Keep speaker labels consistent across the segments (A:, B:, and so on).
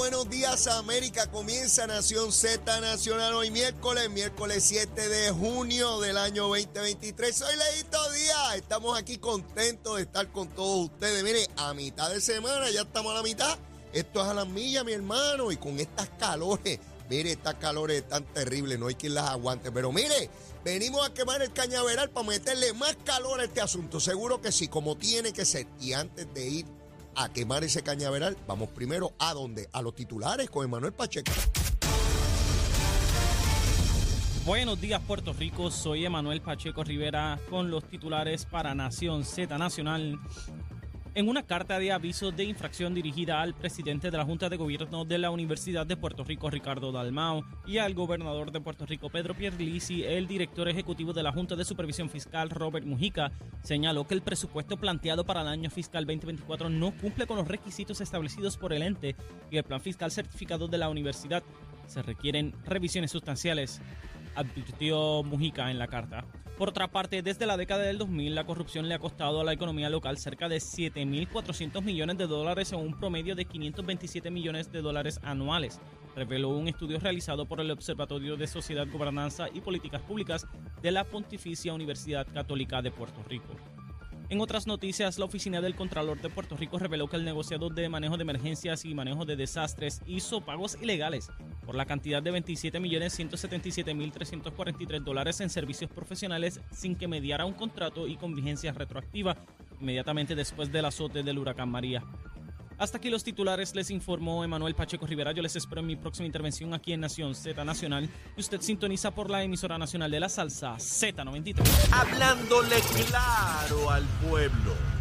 A: buenos días América. Comienza Nación Z Nacional hoy miércoles, miércoles 7 de junio del año 2023. Soy Leito Díaz. Estamos aquí contentos de estar con todos ustedes. Mire, a mitad de semana, ya estamos a la mitad. Esto es a las millas, mi hermano. Y con estas calores, mire, estas calores están terribles, no hay quien las aguante. Pero mire, venimos a quemar el cañaveral para meterle más calor a este asunto. Seguro que sí, como tiene que ser. Y antes de ir a quemar ese cañaveral, vamos primero a dónde? A los titulares con Emanuel Pacheco.
B: Buenos días Puerto Rico, soy Emanuel Pacheco Rivera con los titulares para Nación Z Nacional. En una carta de aviso de infracción dirigida al presidente de la Junta de Gobierno de la Universidad de Puerto Rico, Ricardo Dalmao, y al gobernador de Puerto Rico, Pedro Pierlisi, el director ejecutivo de la Junta de Supervisión Fiscal, Robert Mujica, señaló que el presupuesto planteado para el año fiscal 2024 no cumple con los requisitos establecidos por el ente y el plan fiscal certificado de la universidad. Se requieren revisiones sustanciales, advirtió Mujica en la carta. Por otra parte, desde la década del 2000, la corrupción le ha costado a la economía local cerca de 7.400 millones de dólares en un promedio de 527 millones de dólares anuales, reveló un estudio realizado por el Observatorio de Sociedad, Gobernanza y Políticas Públicas de la Pontificia Universidad Católica de Puerto Rico. En otras noticias, la Oficina del Contralor de Puerto Rico reveló que el negociador de manejo de emergencias y manejo de desastres hizo pagos ilegales por la cantidad de 27.177.343 dólares en servicios profesionales sin que mediara un contrato y con vigencia retroactiva inmediatamente después del azote del huracán María. Hasta aquí los titulares, les informó Emanuel Pacheco Rivera. Yo les espero en mi próxima intervención aquí en Nación Z Nacional. Y usted sintoniza por la emisora nacional de la salsa Z93.
C: Hablándole claro al pueblo.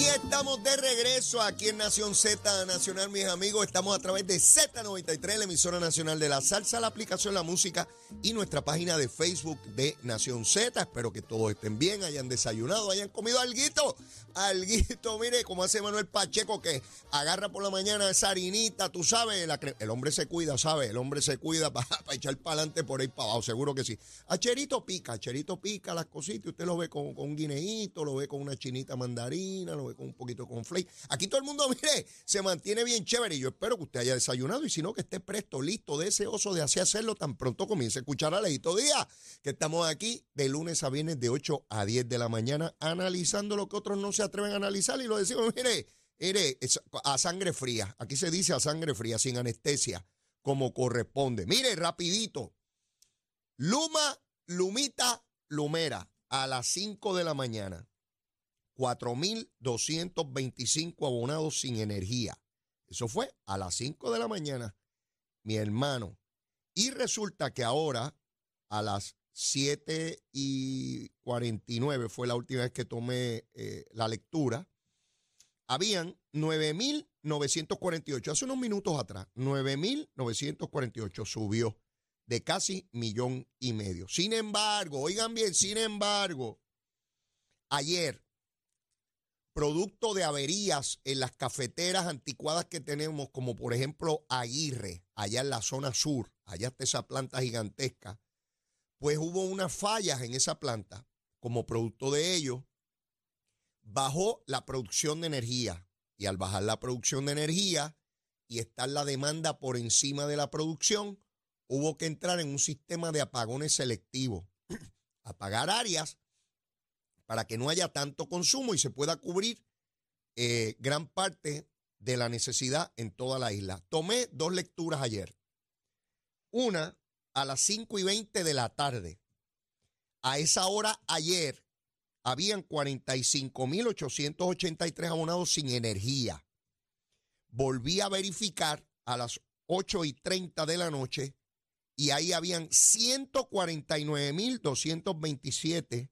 A: Y estamos de regreso aquí en Nación Z Nacional, mis amigos. Estamos a través de Z93, la emisora nacional de la salsa, la aplicación La Música y nuestra página de Facebook de Nación Z. Espero que todos estén bien, hayan desayunado, hayan comido alguito. Alguito, mire, como hace Manuel Pacheco, que agarra por la mañana esa harinita, tú sabes, el hombre se cuida, ¿sabes? El hombre se cuida para echar para adelante por ahí para abajo, seguro que sí. Acherito pica, Acherito pica las cositas, usted lo ve con, con un guineíto, lo ve con una chinita mandarina, lo ve con un poquito con flake. Aquí todo el mundo, mire, se mantiene bien chévere y yo espero que usted haya desayunado y si no, que esté presto, listo, deseoso de así hacerlo tan pronto comience a escuchar a Leito Día, que estamos aquí de lunes a viernes de 8 a 10 de la mañana analizando lo que otros no se atreven a analizar y lo decimos, mire, mire, a sangre fría. Aquí se dice a sangre fría, sin anestesia, como corresponde. Mire, rapidito. Luma, Lumita, Lumera, a las 5 de la mañana. 4.225 abonados sin energía. Eso fue a las 5 de la mañana, mi hermano. Y resulta que ahora, a las 7 y 49, fue la última vez que tomé eh, la lectura, habían 9.948, hace unos minutos atrás, 9.948 subió de casi millón y medio. Sin embargo, oigan bien, sin embargo, ayer producto de averías en las cafeteras anticuadas que tenemos, como por ejemplo Aguirre, allá en la zona sur, allá está esa planta gigantesca, pues hubo unas fallas en esa planta. Como producto de ello, bajó la producción de energía. Y al bajar la producción de energía y estar la demanda por encima de la producción, hubo que entrar en un sistema de apagones selectivos. Apagar áreas para que no haya tanto consumo y se pueda cubrir eh, gran parte de la necesidad en toda la isla. Tomé dos lecturas ayer. Una a las 5 y 20 de la tarde. A esa hora ayer habían 45.883 abonados sin energía. Volví a verificar a las 8 y 30 de la noche y ahí habían 149.227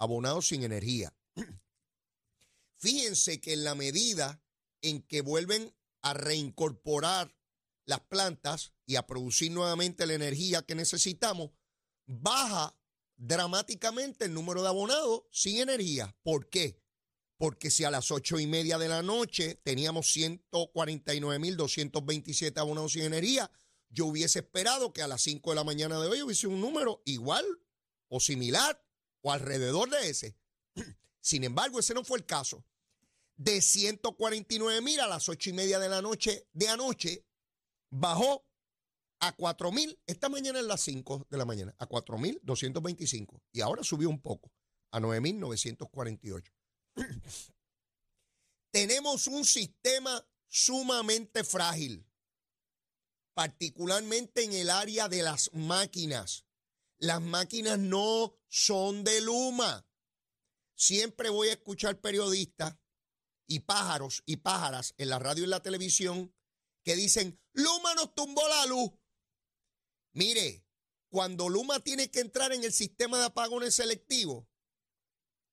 A: abonados sin energía. Fíjense que en la medida en que vuelven a reincorporar las plantas y a producir nuevamente la energía que necesitamos, baja dramáticamente el número de abonados sin energía. ¿Por qué? Porque si a las ocho y media de la noche teníamos 149.227 abonados sin energía, yo hubiese esperado que a las 5 de la mañana de hoy hubiese un número igual o similar o alrededor de ese. Sin embargo, ese no fue el caso. De 149 mil a las ocho y media de la noche de anoche, bajó a 4 mil, esta mañana en las 5 de la mañana, a 4 mil 225. Y ahora subió un poco, a 9 mil 948. Tenemos un sistema sumamente frágil, particularmente en el área de las máquinas. Las máquinas no son de Luma. Siempre voy a escuchar periodistas y pájaros y pájaras en la radio y en la televisión que dicen, Luma nos tumbó la luz. Mire, cuando Luma tiene que entrar en el sistema de apagones selectivos,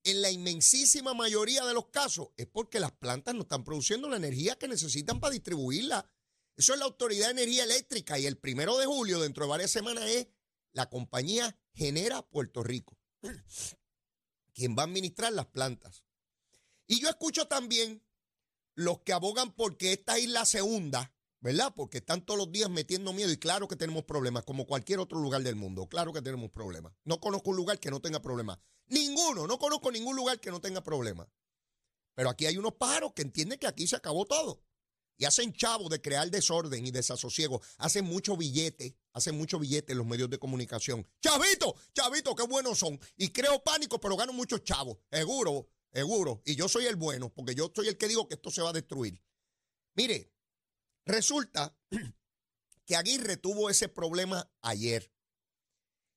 A: en la inmensísima mayoría de los casos es porque las plantas no están produciendo la energía que necesitan para distribuirla. Eso es la Autoridad de Energía Eléctrica y el primero de julio, dentro de varias semanas, es la compañía Genera Puerto Rico, quien va a administrar las plantas. Y yo escucho también los que abogan porque esta isla se hunda, ¿verdad? Porque están todos los días metiendo miedo y claro que tenemos problemas, como cualquier otro lugar del mundo, claro que tenemos problemas. No conozco un lugar que no tenga problemas. Ninguno, no conozco ningún lugar que no tenga problemas. Pero aquí hay unos pájaros que entienden que aquí se acabó todo. Y hacen chavo de crear desorden y desasosiego. Hacen mucho billete, hacen mucho billete en los medios de comunicación. Chavito, chavito, qué buenos son. Y creo pánico, pero gano muchos chavos. Seguro, seguro. Y yo soy el bueno, porque yo soy el que digo que esto se va a destruir. Mire, resulta que Aguirre tuvo ese problema ayer.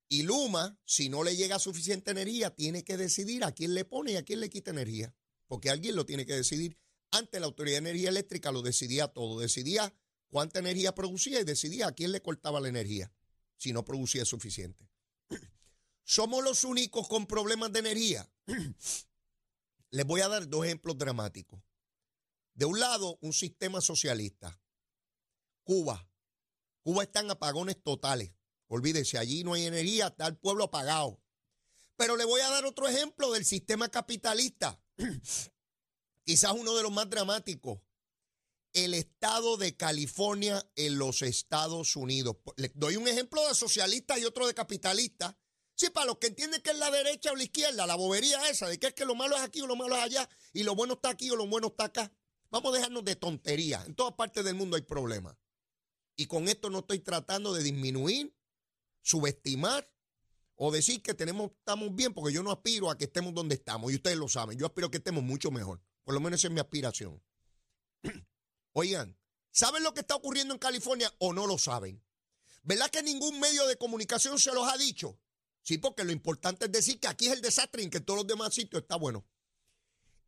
A: Y Luma, si no le llega suficiente energía, tiene que decidir a quién le pone y a quién le quita energía. Porque alguien lo tiene que decidir. Antes la Autoridad de Energía Eléctrica lo decidía todo. Decidía cuánta energía producía y decidía a quién le cortaba la energía si no producía suficiente. Somos los únicos con problemas de energía. Les voy a dar dos ejemplos dramáticos. De un lado, un sistema socialista. Cuba. Cuba está en apagones totales. Olvídese, allí no hay energía, está el pueblo apagado. Pero le voy a dar otro ejemplo del sistema capitalista. Quizás uno de los más dramáticos. El estado de California en los Estados Unidos. Le doy un ejemplo de socialista y otro de capitalista. Sí, para los que entienden que es la derecha o la izquierda, la bobería esa de que es que lo malo es aquí o lo malo es allá y lo bueno está aquí o lo bueno está acá. Vamos a dejarnos de tonterías. En todas partes del mundo hay problemas. Y con esto no estoy tratando de disminuir subestimar o decir que tenemos, estamos bien, porque yo no aspiro a que estemos donde estamos, y ustedes lo saben, yo aspiro a que estemos mucho mejor. Por lo menos esa es mi aspiración. Oigan, ¿saben lo que está ocurriendo en California o no lo saben? ¿Verdad que ningún medio de comunicación se los ha dicho? Sí, porque lo importante es decir que aquí es el desastre y en que todos los demás sitios está bueno.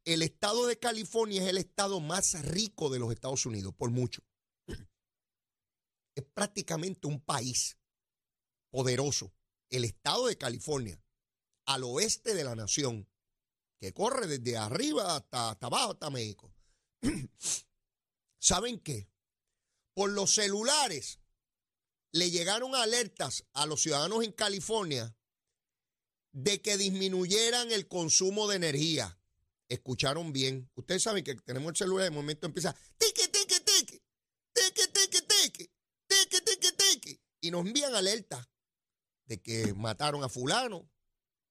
A: El estado de California es el estado más rico de los Estados Unidos, por mucho. Es prácticamente un país poderoso, el estado de California, al oeste de la nación, que corre desde arriba hasta, abajo, hasta México. ¿Saben qué? Por los celulares le llegaron alertas a los ciudadanos en California de que disminuyeran el consumo de energía. Escucharon bien. Ustedes saben que tenemos el celular, de momento empieza tique, tique, tique, tique, tique, tique, tique, tique, tique, y nos envían alertas de que mataron a fulano,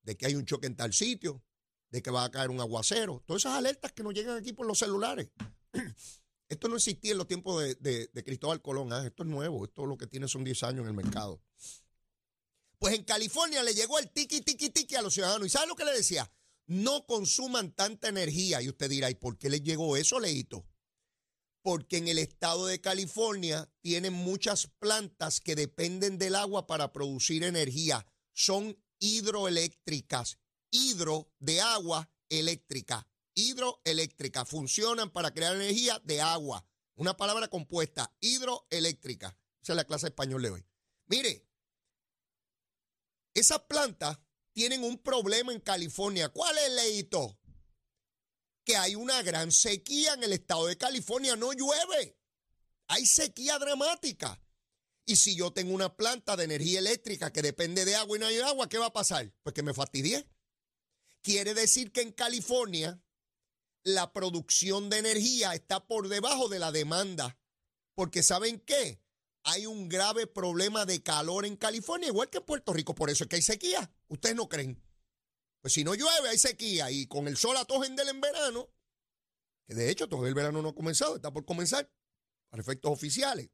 A: de que hay un choque en tal sitio, de que va a caer un aguacero. Todas esas alertas que nos llegan aquí por los celulares. Esto no existía en los tiempos de, Cristóbal Colón. ¿ah? Esto es nuevo. Esto lo que tiene son 10 años en el mercado. Pues en California le llegó el tiki, tiki, tiki a los ciudadanos. ¿Y sabe lo que le decía? No consuman tanta energía. Y usted dirá, ¿y por qué les llegó eso, Leito? porque en el estado de California tienen muchas plantas que dependen del agua para producir energía. Son hidroeléctricas, hidro de agua eléctrica, hidroeléctrica. Funcionan para crear energía de agua. Una palabra compuesta, hidroeléctrica. Esa es la clase español de hoy. Mire, esas plantas tienen un problema en California. ¿Cuál es, Leito? que hay una gran sequía en el estado de California, no llueve. Hay sequía dramática. Y si yo tengo una planta de energía eléctrica que depende de agua y no hay agua, ¿qué va a pasar? Pues que me fastidié. Quiere decir que en California la producción de energía está por debajo de la demanda. Porque ¿saben qué? Hay un grave problema de calor en California, igual que en Puerto Rico. Por eso es que hay sequía. Ustedes no creen. Pues si no llueve, hay sequía. Y con el sol a en verano, que de hecho todo el verano no ha comenzado, está por comenzar, para efectos oficiales.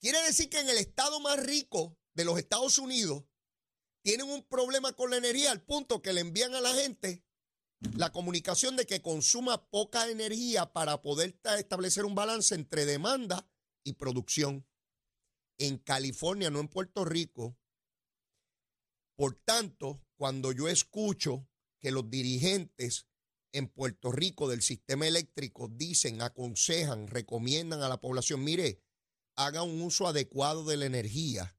A: Quiere decir que en el estado más rico de los Estados Unidos tienen un problema con la energía al punto que le envían a la gente la comunicación de que consuma poca energía para poder establecer un balance entre demanda y producción. En California, no en Puerto Rico. Por tanto, cuando yo escucho que los dirigentes en Puerto Rico del sistema eléctrico dicen, aconsejan, recomiendan a la población, mire, haga un uso adecuado de la energía.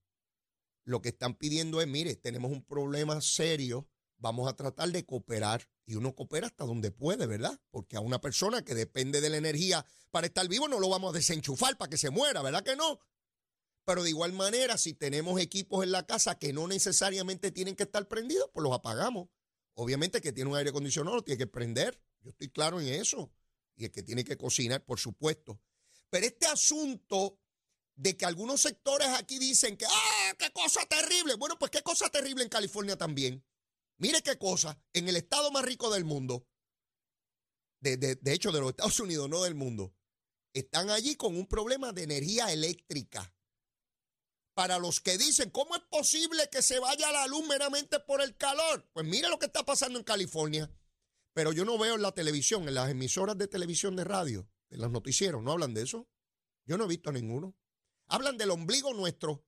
A: Lo que están pidiendo es, mire, tenemos un problema serio, vamos a tratar de cooperar. Y uno coopera hasta donde puede, ¿verdad? Porque a una persona que depende de la energía para estar vivo no lo vamos a desenchufar para que se muera, ¿verdad que no? Pero de igual manera, si tenemos equipos en la casa que no necesariamente tienen que estar prendidos, pues los apagamos. Obviamente que tiene un aire acondicionado, lo tiene que prender. Yo estoy claro en eso. Y el que tiene que cocinar, por supuesto. Pero este asunto de que algunos sectores aquí dicen que, ¡ah, qué cosa terrible! Bueno, pues qué cosa terrible en California también. Mire qué cosa, en el estado más rico del mundo, de, de hecho de los Estados Unidos, no del mundo, están allí con un problema de energía eléctrica para los que dicen, ¿cómo es posible que se vaya la luz meramente por el calor? Pues mire lo que está pasando en California. Pero yo no veo en la televisión, en las emisoras de televisión de radio, en los noticieros, ¿no hablan de eso? Yo no he visto a ninguno. Hablan del ombligo nuestro.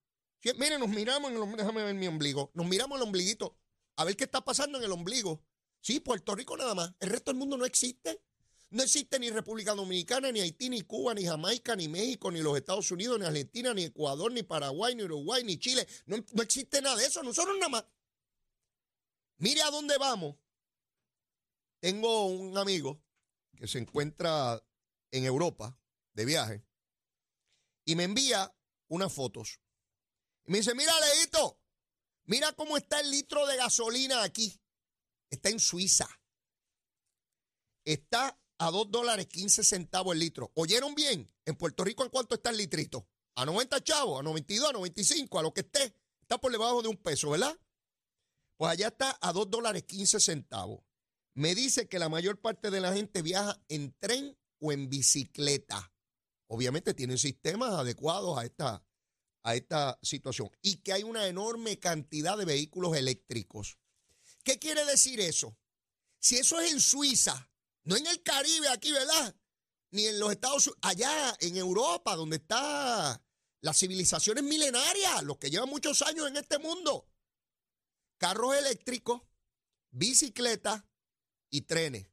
A: miren, nos miramos en déjame ver mi ombligo. Nos miramos el ombliguito a ver qué está pasando en el ombligo. Sí, Puerto Rico nada más. El resto del mundo no existe. No existe ni República Dominicana, ni Haití, ni Cuba, ni Jamaica, ni México, ni los Estados Unidos, ni Argentina, ni Ecuador, ni Paraguay, ni Uruguay, ni Chile. No, existe nada de eso. Nosotros nada más. Mire a dónde vamos. Tengo un amigo que se encuentra en Europa de viaje y me envía unas fotos. Y me dice, mira, Leito, mira cómo está el litro de gasolina aquí. Está en Suiza. Está a 2 dólares 15 centavos el litro. ¿Oyeron bien? En Puerto Rico, ¿en cuánto está el litrito? A 90 chavos, a 92, a 95, a lo que esté. Está por debajo de un peso, ¿verdad? Pues allá está a 2 dólares 15 centavos. Me dice que la mayor parte de la gente viaja en tren o en bicicleta. Obviamente tienen sistemas adecuados a esta, a esta situación. Y que hay una enorme cantidad de vehículos eléctricos. ¿Qué quiere decir eso? Si eso es en Suiza, no en el Caribe aquí, ¿verdad? Ni en los Estados Unidos, allá en Europa, donde está las civilizaciones milenarias, los que llevan muchos años en este mundo. Carros eléctricos, bicicletas y trenes.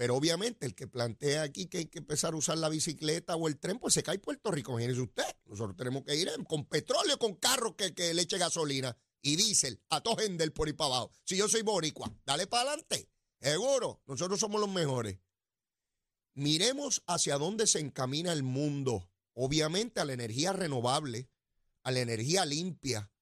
A: Pero obviamente el que plantea aquí que hay que empezar a usar la bicicleta o el tren, pues se cae Puerto Rico, imagínese usted. Nosotros tenemos que ir con petróleo, con carros que, que le eche gasolina y diésel, a todo del por ahí para abajo. Si yo soy boricua, dale para adelante. Seguro, nosotros somos los mejores. Miremos hacia dónde se encamina el mundo. Obviamente a la energía renovable, a la energía limpia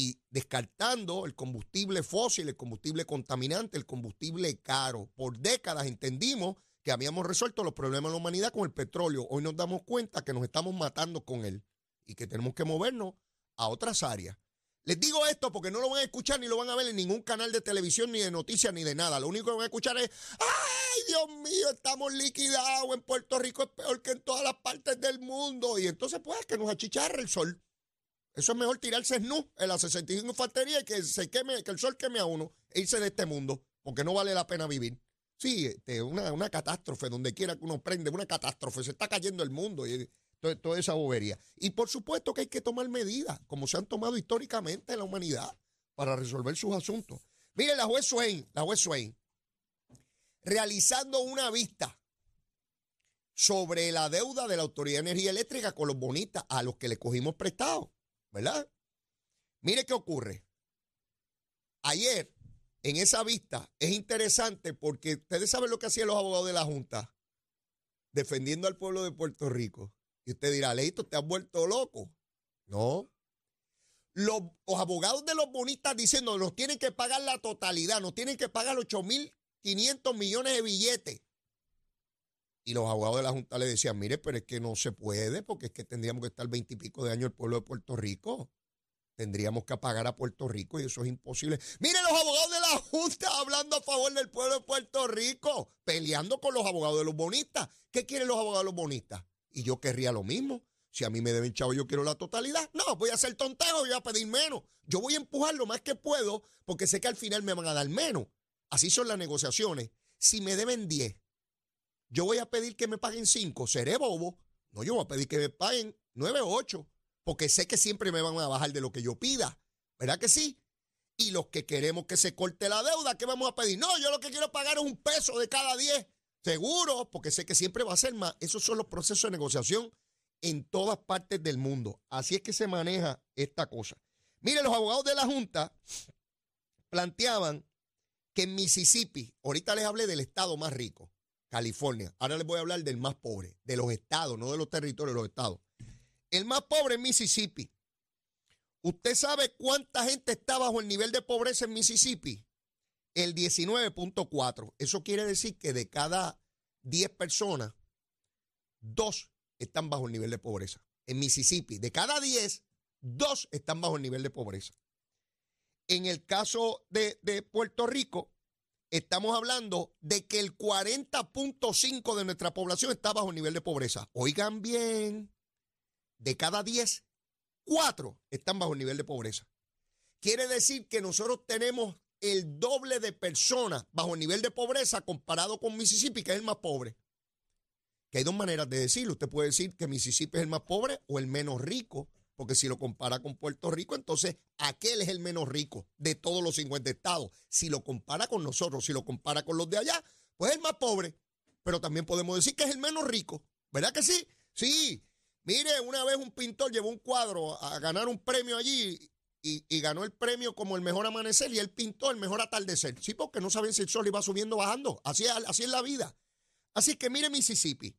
A: y descartando el combustible fósil, el combustible contaminante, el combustible caro. Por décadas entendimos que habíamos resuelto los problemas de la humanidad con el petróleo. Hoy nos damos cuenta que nos estamos matando con él y que tenemos que movernos a otras áreas. Les digo esto porque no lo van a escuchar ni lo van a ver en ningún canal de televisión, ni de noticias, ni de nada. Lo único que van a escuchar es, ay Dios mío, estamos liquidados, en Puerto Rico es peor que en todas las partes del mundo. Y entonces pues que nos achicharre el sol. Eso es mejor tirarse snu en la 65 infantería y que se queme, que el sol queme a uno e irse de este mundo, porque no vale la pena vivir. Sí, este, una, una catástrofe, donde quiera que uno prende, una catástrofe, se está cayendo el mundo. Y, toda, esa bobería. Y por supuesto que hay que tomar medidas, como se han tomado históricamente en la humanidad, para resolver sus asuntos. Mire, la juez Swain, la juez Swain, realizando una vista sobre la deuda de la Autoridad de Energía Eléctrica con los bonistas a los que le cogimos prestado, ¿verdad? Mire qué ocurre. Ayer, en esa vista, es interesante porque ustedes saben lo que hacían los abogados de la Junta, defendiendo al pueblo de Puerto Rico. Y usted dirá, Leito, te has vuelto loco. No. Los, abogados de los bonistas diciendo, nos tienen que pagar la totalidad, nos tienen que pagar 8.500 millones de billetes. Y los abogados de la Junta le decían, mire, pero es que no se puede, porque es que tendríamos que estar veintipico de años el pueblo de Puerto Rico. tendríamos que apagar a Puerto Rico y eso es imposible. Miren los abogados de la Junta hablando a favor del pueblo de Puerto Rico, peleando con los abogados de los bonistas. ¿Qué quieren los abogados de los bonistas? Y yo querría lo mismo. Si a mí me deben chavo, yo quiero la totalidad. No, voy a hacer tontejo, voy a pedir menos. Yo voy a empujar lo más que puedo porque sé que al final me van a dar menos. Así son las negociaciones. Si me deben 10, yo voy a pedir que me paguen 5. Seré bobo. No, yo voy a pedir que me paguen 9 o 8 porque sé que siempre me van a bajar de lo que yo pida. ¿Verdad que sí? Y los que queremos que se corte la deuda, ¿qué vamos a pedir? No, yo lo que quiero pagar es un peso de cada 10. Seguro, porque sé que siempre va a ser más. Esos son los procesos de negociación en todas partes del mundo. Así es que se maneja esta cosa. Mire, los abogados de la Junta planteaban que en Mississippi, ahorita les hablé del estado más rico, California, ahora les voy a hablar del más pobre, de los estados, no de los territorios, de los estados. El más pobre es Mississippi. ¿Usted sabe cuánta gente está bajo el nivel de pobreza en Mississippi? El 19.4. Eso quiere decir que de cada 10 personas, dos están bajo el nivel de pobreza. En Mississippi, de cada 10, dos están bajo el nivel de pobreza. En el caso de, de Puerto Rico, estamos hablando de que el 40.5 de nuestra población está bajo el nivel de pobreza. Oigan bien, de cada 10, 4 están bajo el nivel de pobreza. Quiere decir que nosotros tenemos el doble de personas bajo el nivel de pobreza comparado con Mississippi, que es el más pobre. Que hay dos maneras de decirlo. Usted puede decir que Mississippi es el más pobre o el menos rico, porque si lo compara con Puerto Rico, entonces aquel es el menos rico de todos los 50 estados. Si lo compara con nosotros, si lo compara con los de allá, pues es el más pobre. Pero también podemos decir que es el menos rico. ¿Verdad que sí? Sí, Mire, una vez un pintor llevó un cuadro a ganar un premio allí y, ganó el premio como el mejor amanecer y él pintó el mejor atardecer. Sí, porque no saben si el sol iba subiendo o bajando. Así, es la vida. Así que mire Mississippi,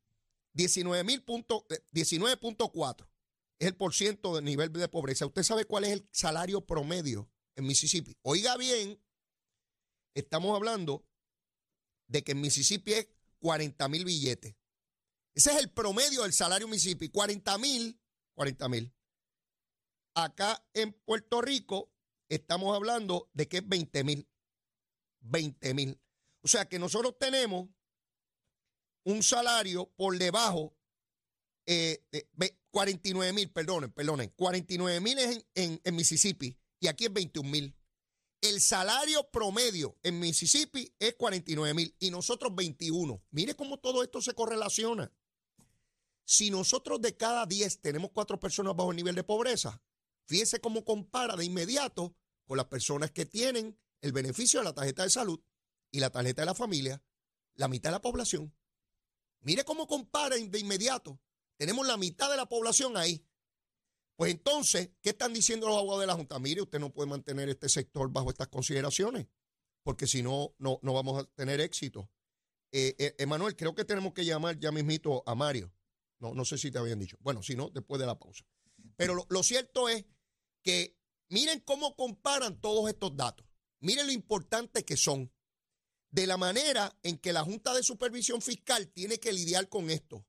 A: 19.4 eh, es el por ciento del nivel de pobreza. ¿Usted sabe cuál es el salario promedio en Mississippi? Oiga bien, estamos hablando de que en Mississippi es 40 mil billetes. Ese es el promedio del salario Mississippi, 40 mil, 40 mil. Acá en Puerto Rico estamos hablando de que es 20 mil, 20 mil. O sea que nosotros tenemos un salario por debajo eh, de 49 mil, perdonen, perdonen, 49 mil en, en, en Mississippi y aquí es 21 mil. El salario promedio en Mississippi es 49 mil y nosotros 21. Mire cómo todo esto se correlaciona. Si nosotros de cada 10 tenemos cuatro personas bajo el nivel de pobreza, fíjese cómo compara de inmediato con las personas que tienen el beneficio de la tarjeta de salud y la tarjeta de la familia, la mitad de la población. Mire cómo compara de inmediato. Tenemos la mitad de la población ahí. Pues entonces, ¿qué están diciendo los abogados de la Junta? Mire, usted no puede mantener este sector bajo estas consideraciones, porque si no, no, no vamos a tener éxito. Eh, eh, Emanuel, creo que tenemos que llamar ya mismito a Mario. No, no sé si te habían dicho. Bueno, si no, después de la pausa. Pero lo, cierto es que miren cómo comparan todos estos datos. Miren lo importante que son. De la manera en que la Junta de Supervisión Fiscal tiene que lidiar con esto.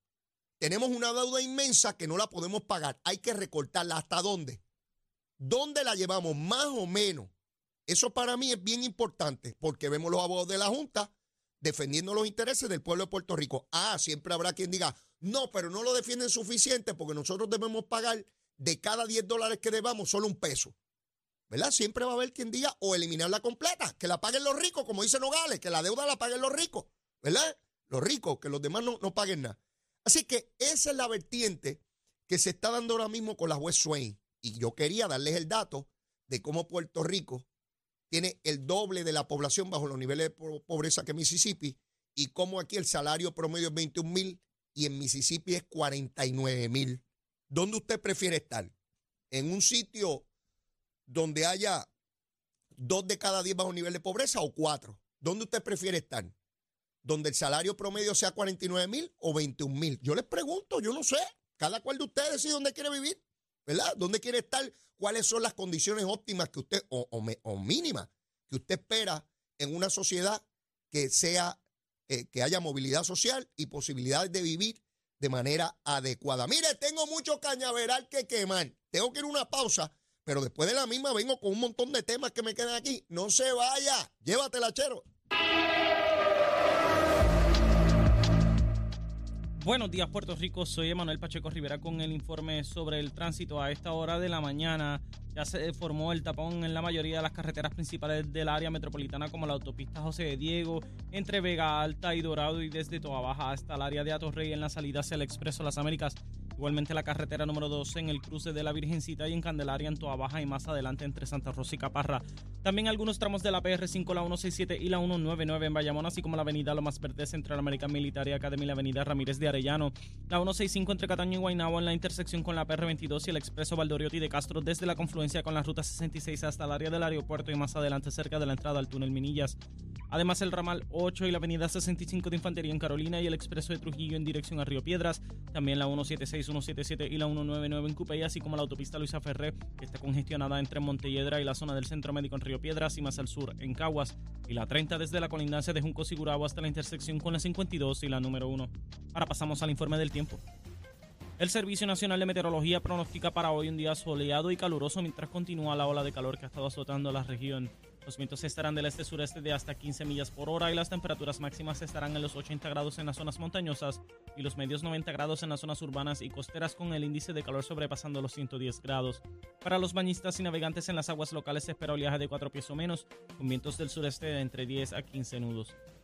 A: Tenemos una deuda inmensa que no la podemos pagar. Hay que recortarla. ¿Hasta dónde? ¿Dónde la llevamos? Más o menos. Eso para mí es bien importante porque vemos los abogados de la Junta defendiendo los intereses del pueblo de Puerto Rico. Ah, siempre habrá quien diga, no, pero no lo defienden suficiente porque nosotros debemos pagar de cada 10 dólares que debamos solo un peso. ¿Verdad? Siempre va a haber quien diga o eliminarla completa, que la paguen los ricos, como dice Nogales, que la deuda la paguen los ricos, ¿verdad? Los ricos, que los demás no, no paguen nada. Así que esa es la vertiente que se está dando ahora mismo con la juez Swain. Y yo quería darles el dato de cómo Puerto Rico tiene el doble de la población bajo los niveles de pobreza que Mississippi y cómo aquí el salario promedio es 21 mil y en Mississippi es 49 mil. ¿Dónde usted prefiere estar? ¿En un sitio donde haya dos de cada diez bajo nivel de pobreza o cuatro? ¿Dónde usted prefiere estar? ¿Donde el salario promedio sea 49 mil o 21 mil? Yo les pregunto, yo no sé. Cada cual de ustedes decide dónde quiere vivir, ¿verdad? ¿Dónde quiere estar? ¿Cuáles son las condiciones óptimas que usted, o, o mínimas, que usted espera en una sociedad que sea eh, que haya movilidad social y posibilidades de vivir de manera adecuada. Mire, tengo mucho cañaveral que quemar. Tengo que ir a una pausa, Pero después de la misma vengo con un montón de temas que me quedan aquí. No se vaya, llévatela, chero.
B: Buenos días, Puerto Rico. Soy Emanuel Pacheco Rivera con el informe sobre el tránsito. A esta hora de la mañana ya se formó el tapón en la mayoría de las carreteras principales del área metropolitana, como la autopista José de Diego, entre Vega Alta y Dorado, y desde Toa Baja hasta el área de Atorrey en la salida hacia el Expreso Las Américas. Igualmente la carretera número 12 en el cruce de la Virgencita y en Candelaria en Toa Baja y más adelante entre Santa Rosa y Caparra. También algunos tramos de la PR5, la 167 y la 199 en Bayamón, así como la avenida Lomas Verdes American Military Academy y la avenida Ramírez de Arellano. La 165 entre Cataño y Guaynabo en la intersección con la PR22 y el expreso Valdoriotti de Castro desde la confluencia con la ruta 66 hasta el área del aeropuerto y más adelante cerca de la entrada al túnel Minillas. Además el ramal 8 y la avenida 65 de Infantería en Carolina y el expreso de Trujillo en dirección a Río Piedras. También la 176, 177 y la 199 en Cupey, así como la autopista Luisa Ferré, que está congestionada entre Montelledra y la zona del Centro Médico en Río Piedras y más al sur en Caguas. Y la 30 desde la colindancia de Junco Sigurabo hasta la intersección con la 52 y la número 1. Ahora pasamos al informe del tiempo. El Servicio Nacional de Meteorología pronostica para hoy un día soleado y caluroso mientras continúa la ola de calor que ha estado azotando la región. Los vientos estarán del este-sureste de hasta 15 millas por hora y las temperaturas máximas estarán en los 80 grados en las zonas montañosas y los medios 90 grados en las zonas urbanas y costeras con el índice de calor sobrepasando los 110 grados. Para los bañistas y navegantes en las aguas locales se espera oleaje de 4 pies o menos, con vientos del sureste de entre 10 a 15 nudos.